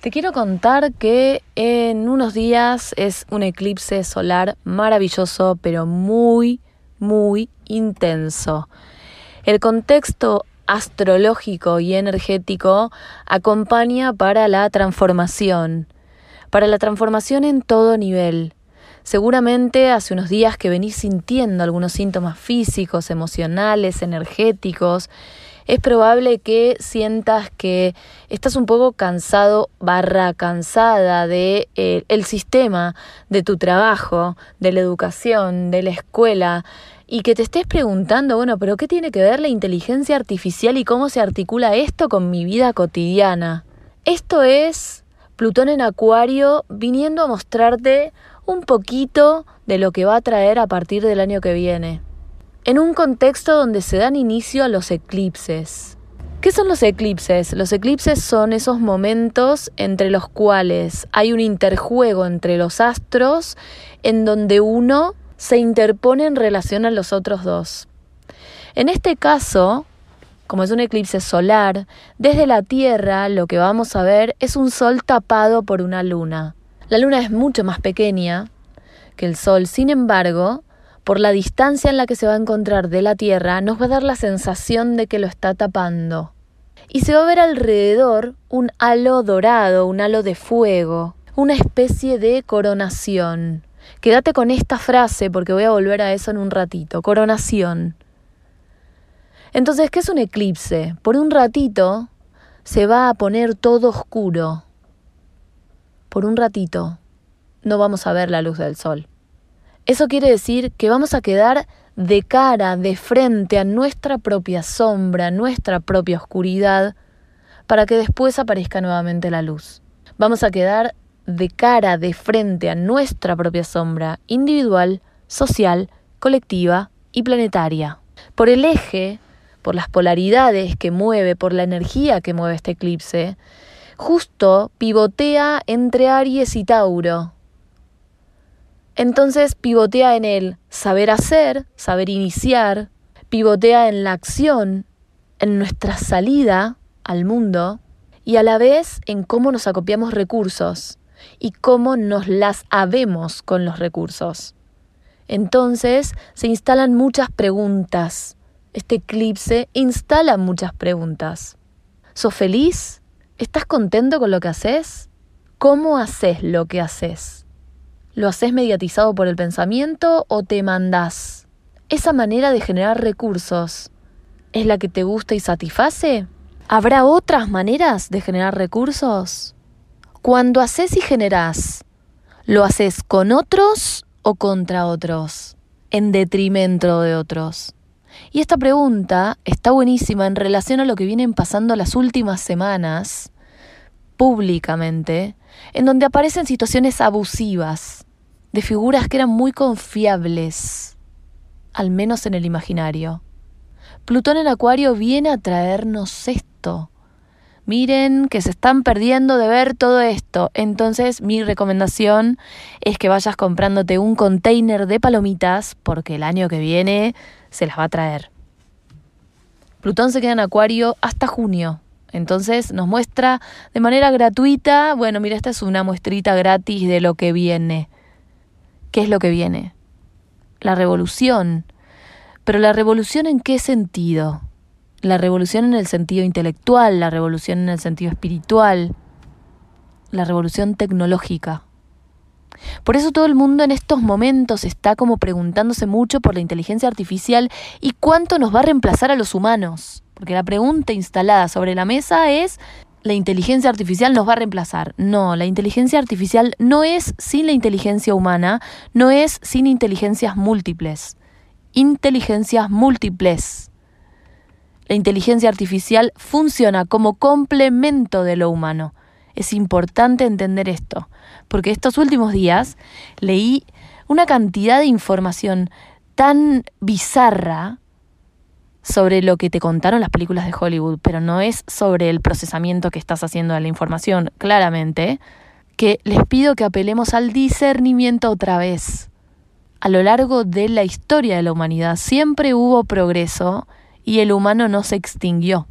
Te quiero contar que en unos días es un eclipse solar maravilloso, pero muy, muy intenso. El contexto astrológico y energético acompaña para la transformación, para la transformación en todo nivel. Seguramente hace unos días que venís sintiendo algunos síntomas físicos, emocionales, energéticos, es probable que sientas que estás un poco cansado barra cansada de eh, el sistema de tu trabajo, de la educación, de la escuela y que te estés preguntando, bueno, pero ¿qué tiene que ver la inteligencia artificial y cómo se articula esto con mi vida cotidiana? Esto es Plutón en Acuario viniendo a mostrarte un poquito de lo que va a traer a partir del año que viene en un contexto donde se dan inicio a los eclipses. ¿Qué son los eclipses? Los eclipses son esos momentos entre los cuales hay un interjuego entre los astros en donde uno se interpone en relación a los otros dos. En este caso, como es un eclipse solar, desde la Tierra lo que vamos a ver es un sol tapado por una luna. La luna es mucho más pequeña que el sol, sin embargo, por la distancia en la que se va a encontrar de la Tierra, nos va a dar la sensación de que lo está tapando. Y se va a ver alrededor un halo dorado, un halo de fuego, una especie de coronación. Quédate con esta frase porque voy a volver a eso en un ratito. Coronación. Entonces, ¿qué es un eclipse? Por un ratito se va a poner todo oscuro. Por un ratito no vamos a ver la luz del sol. Eso quiere decir que vamos a quedar de cara, de frente a nuestra propia sombra, nuestra propia oscuridad, para que después aparezca nuevamente la luz. Vamos a quedar de cara, de frente a nuestra propia sombra individual, social, colectiva y planetaria. Por el eje, por las polaridades que mueve, por la energía que mueve este eclipse, justo pivotea entre Aries y Tauro, entonces pivotea en el saber hacer, saber iniciar, pivotea en la acción, en nuestra salida al mundo y a la vez en cómo nos acopiamos recursos y cómo nos las habemos con los recursos. Entonces se instalan muchas preguntas. Este eclipse instala muchas preguntas. ¿Sos feliz? ¿Estás contento con lo que haces? ¿Cómo haces lo que haces? ¿Lo haces mediatizado por el pensamiento o te mandás? ¿Esa manera de generar recursos es la que te gusta y satisface? ¿Habrá otras maneras de generar recursos? Cuando haces y generás, ¿lo haces con otros o contra otros? En detrimento de otros. Y esta pregunta está buenísima en relación a lo que vienen pasando las últimas semanas públicamente, en donde aparecen situaciones abusivas de figuras que eran muy confiables, al menos en el imaginario. Plutón en Acuario viene a traernos esto. Miren que se están perdiendo de ver todo esto. Entonces mi recomendación es que vayas comprándote un container de palomitas porque el año que viene se las va a traer. Plutón se queda en Acuario hasta junio. Entonces nos muestra de manera gratuita, bueno, mira, esta es una muestrita gratis de lo que viene. ¿Qué es lo que viene? La revolución. Pero la revolución en qué sentido? La revolución en el sentido intelectual, la revolución en el sentido espiritual, la revolución tecnológica. Por eso todo el mundo en estos momentos está como preguntándose mucho por la inteligencia artificial y cuánto nos va a reemplazar a los humanos. Porque la pregunta instalada sobre la mesa es, ¿la inteligencia artificial nos va a reemplazar? No, la inteligencia artificial no es sin la inteligencia humana, no es sin inteligencias múltiples. Inteligencias múltiples. La inteligencia artificial funciona como complemento de lo humano. Es importante entender esto, porque estos últimos días leí una cantidad de información tan bizarra sobre lo que te contaron las películas de Hollywood, pero no es sobre el procesamiento que estás haciendo de la información, claramente, que les pido que apelemos al discernimiento otra vez. A lo largo de la historia de la humanidad siempre hubo progreso y el humano no se extinguió.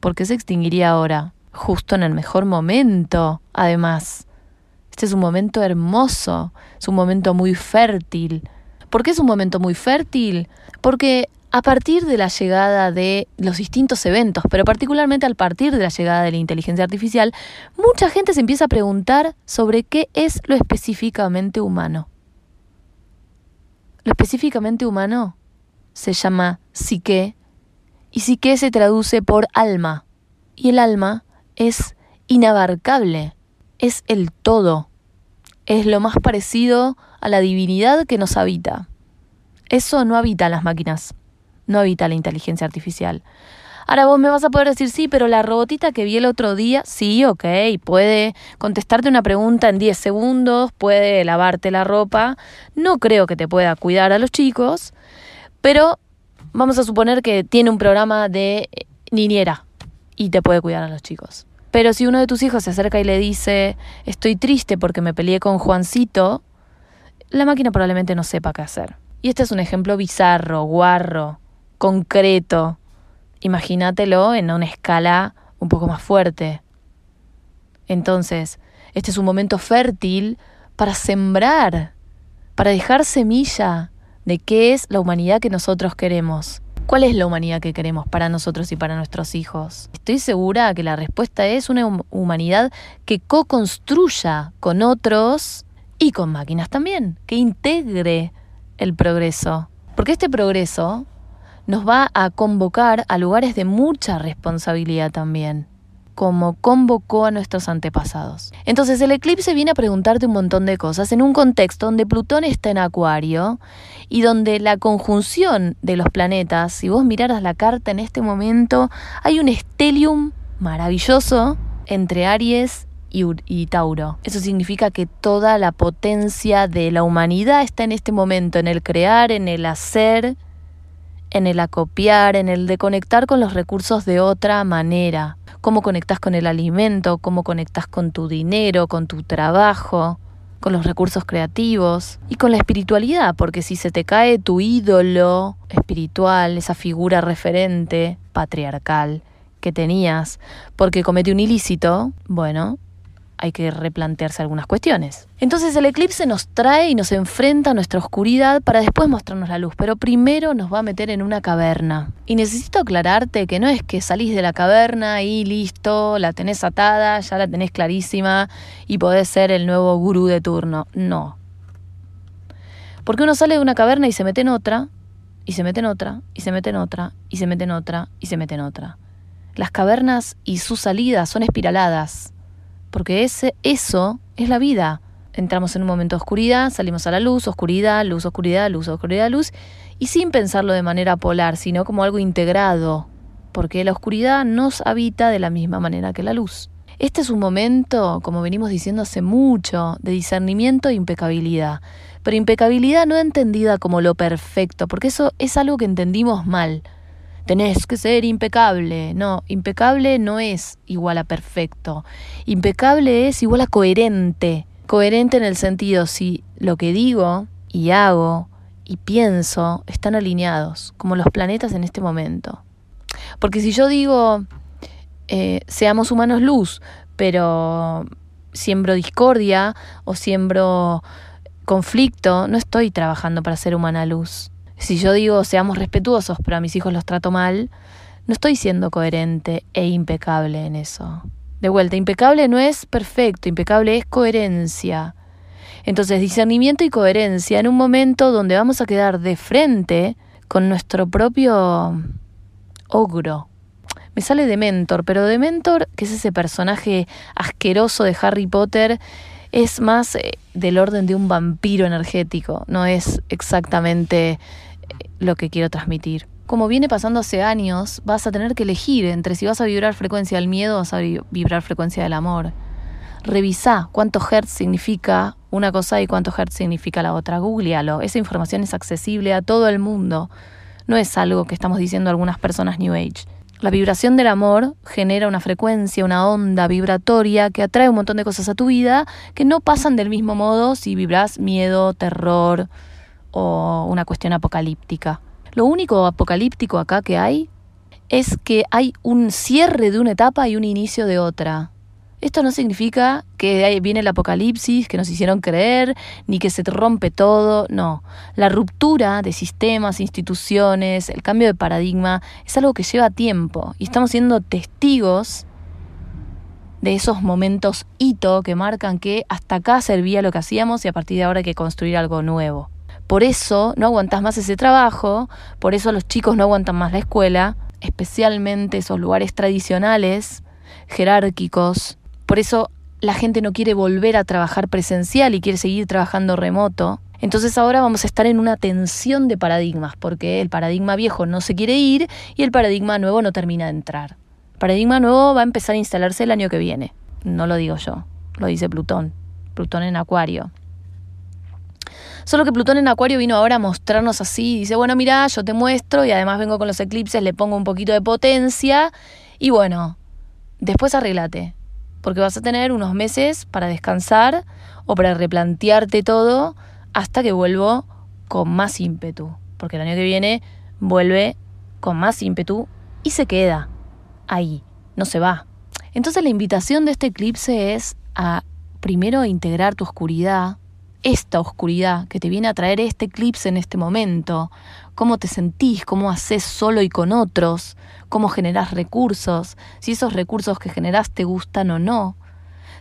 ¿Por qué se extinguiría ahora? justo en el mejor momento, además. Este es un momento hermoso, es un momento muy fértil. ¿Por qué es un momento muy fértil? Porque a partir de la llegada de los distintos eventos, pero particularmente al partir de la llegada de la inteligencia artificial, mucha gente se empieza a preguntar sobre qué es lo específicamente humano. Lo específicamente humano se llama psique y psique se traduce por alma. Y el alma es inabarcable, es el todo, es lo más parecido a la divinidad que nos habita. Eso no habita las máquinas no habita la inteligencia artificial. Ahora vos me vas a poder decir, sí, pero la robotita que vi el otro día, sí, ok, puede contestarte una pregunta en 10 segundos, puede lavarte la ropa, no creo que te pueda cuidar a los chicos, pero vamos a suponer que tiene un programa de niñera y te puede cuidar a los chicos. Pero si uno de tus hijos se acerca y le dice, estoy triste porque me peleé con Juancito, la máquina probablemente no sepa qué hacer. Y este es un ejemplo bizarro, guarro, concreto. Imagínatelo en una escala un poco más fuerte. Entonces, este es un momento fértil para sembrar, para dejar semilla de qué es la humanidad que nosotros queremos. ¿Cuál es la humanidad que queremos para nosotros y para nuestros hijos? Estoy segura que la respuesta es una humanidad que co-construya con otros y con máquinas también, que integre el progreso. Porque este progreso nos va a convocar a lugares de mucha responsabilidad también, como convocó a nuestros antepasados. Entonces el eclipse viene a preguntarte un montón de cosas en un contexto donde Plutón está en Acuario y donde la conjunción de los planetas, si vos miraras la carta en este momento, hay un estelium maravilloso entre Aries y, y, Tauro. Eso significa que toda la potencia de la humanidad está en este momento, en el crear, en el hacer, en el acopiar, en el de conectar con los recursos de otra manera. Cómo conectas con el alimento, cómo conectas con tu dinero, con tu trabajo, con los recursos creativos y con la espiritualidad, porque si se te cae tu ídolo espiritual, esa figura referente patriarcal que tenías porque comete un ilícito, bueno, hay que replantearse algunas cuestiones. Entonces el eclipse nos trae y nos enfrenta a nuestra oscuridad para después mostrarnos la luz, pero primero nos va a meter en una caverna. Y necesito aclararte que no es que salís de la caverna y listo, la tenés atada, ya la tenés clarísima y podés ser el nuevo gurú de turno. No. Porque uno sale de una caverna y se mete en otra, y se mete en otra, y se mete en otra, y se mete en otra, y se mete en otra. Las cavernas y sus salidas son espiraladas porque ese, eso es la vida. Entramos en un momento de oscuridad, salimos a la luz, oscuridad, luz, oscuridad, luz, oscuridad, luz, y sin pensarlo de manera polar, sino como algo integrado, porque la oscuridad nos habita de la misma manera que la luz. Este es un momento, como venimos diciendo hace mucho, de discernimiento e impecabilidad, pero impecabilidad no entendida como lo perfecto, porque eso es algo que entendimos mal tenés que ser impecable. No, impecable no es igual a perfecto. Impecable es igual a coherente. Coherente en el sentido si lo que digo y hago y pienso están alineados, como los planetas en este momento. Porque si yo digo, eh, seamos humanos luz, pero siembro discordia o siembro conflicto, no estoy trabajando para ser humana luz. Si yo digo seamos respetuosos, pero a mis hijos los trato mal, no estoy siendo coherente e impecable en eso. De vuelta, impecable no es perfecto, impecable es coherencia. Entonces, discernimiento y coherencia en un momento donde vamos a quedar de frente con nuestro propio ogro. Me sale de Mentor, pero de Mentor, que es ese personaje asqueroso de Harry Potter, es más eh, del orden de un vampiro energético, no es exactamente lo que quiero transmitir. Como viene pasando hace años, vas a tener que elegir entre si vas a vibrar frecuencia del miedo o vas a vibrar frecuencia del amor. Revisa cuánto hertz significa una cosa y cuánto hertz significa la otra. Googlealo. Esa información es accesible a todo el mundo. No es algo que estamos diciendo algunas personas New Age. La vibración del amor genera una frecuencia, una onda vibratoria que atrae un montón de cosas a tu vida que no pasan del mismo modo si vibras miedo, terror, o una cuestión apocalíptica. Lo único apocalíptico acá que hay es que hay un cierre de una etapa y un inicio de otra. Esto no significa que viene el apocalipsis, que nos hicieron creer, ni que se rompe todo, no. La ruptura de sistemas, instituciones, el cambio de paradigma, es algo que lleva tiempo y estamos siendo testigos de esos momentos hito que marcan que hasta acá servía lo que hacíamos y a partir de ahora hay que construir algo nuevo. Por eso no aguantas más ese trabajo, por eso los chicos no aguantan más la escuela, especialmente esos lugares tradicionales, jerárquicos. Por eso la gente no quiere volver a trabajar presencial y quiere seguir trabajando remoto. Entonces ahora vamos a estar en una tensión de paradigmas, porque el paradigma viejo no se quiere ir y el paradigma nuevo no termina de entrar paradigma nuevo va a empezar a instalarse el año que viene. No lo digo yo, lo dice Plutón. Plutón en Acuario. Solo que Plutón en Acuario vino ahora a mostrarnos así. Dice, bueno, mira, yo te muestro y además vengo con los eclipses, le pongo un poquito de potencia. Y bueno, después arreglate. Porque vas a tener unos meses para descansar o para replantearte todo hasta que vuelvo con más ímpetu. Porque el año que viene vuelve con más ímpetu y se queda ahí, no se va. Entonces la invitación de este eclipse es a primero integrar tu oscuridad, esta oscuridad que te viene a traer este eclipse en este momento, cómo te sentís, cómo haces solo y con otros, cómo generás recursos, si esos recursos que generás te gustan o no,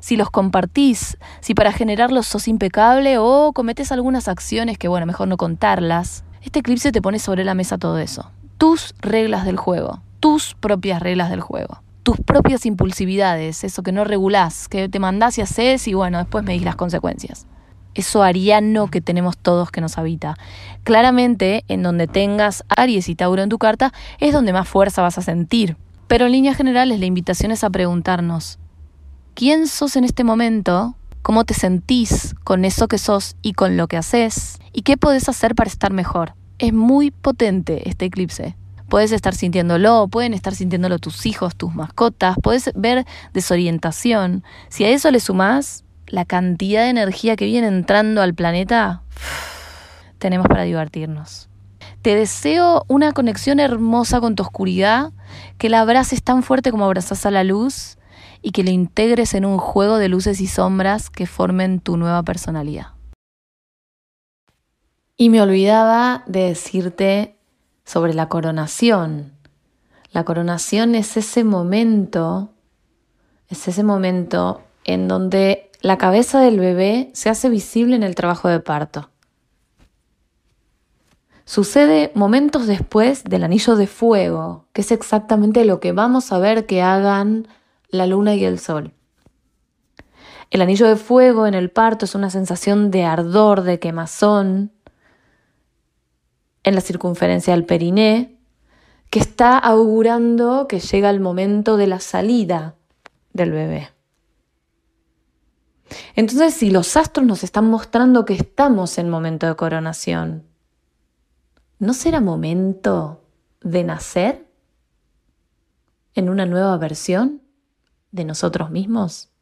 si los compartís, si para generarlos sos impecable o cometes algunas acciones que, bueno, mejor no contarlas. Este eclipse te pone sobre la mesa todo eso. Tus reglas del juego tus propias reglas del juego, tus propias impulsividades, eso que no regulás, que te mandás y haces y bueno, después me dis las consecuencias. Eso ariano que tenemos todos que nos habita. Claramente, en donde tengas Aries y Tauro en tu carta, es donde más fuerza vas a sentir. Pero en líneas generales, la invitación es a preguntarnos, ¿quién sos en este momento? ¿Cómo te sentís con eso que sos y con lo que haces? ¿Y qué podés hacer para estar mejor? Es muy potente este eclipse. Puedes estar sintiéndolo, pueden estar sintiéndolo tus hijos, tus mascotas, puedes ver desorientación. Si a eso le sumás la cantidad de energía que viene entrando al planeta, tenemos para divertirnos. Te deseo una conexión hermosa con tu oscuridad, que la abraces tan fuerte como abrazas a la luz y que lo integres en un juego de luces y sombras que formen tu nueva personalidad. Y me olvidaba de decirte sobre la coronación. La coronación es ese momento, es ese momento en donde la cabeza del bebé se hace visible en el trabajo de parto. Sucede momentos después del anillo de fuego, que es exactamente lo que vamos a ver que hagan la luna y el sol. El anillo de fuego en el parto es una sensación de ardor, de quemazón, en la circunferencia del periné, que está augurando que llega el momento de la salida del bebé. Entonces, si los astros nos están mostrando que estamos en momento de coronación, ¿no será momento de nacer en una nueva versión de nosotros mismos?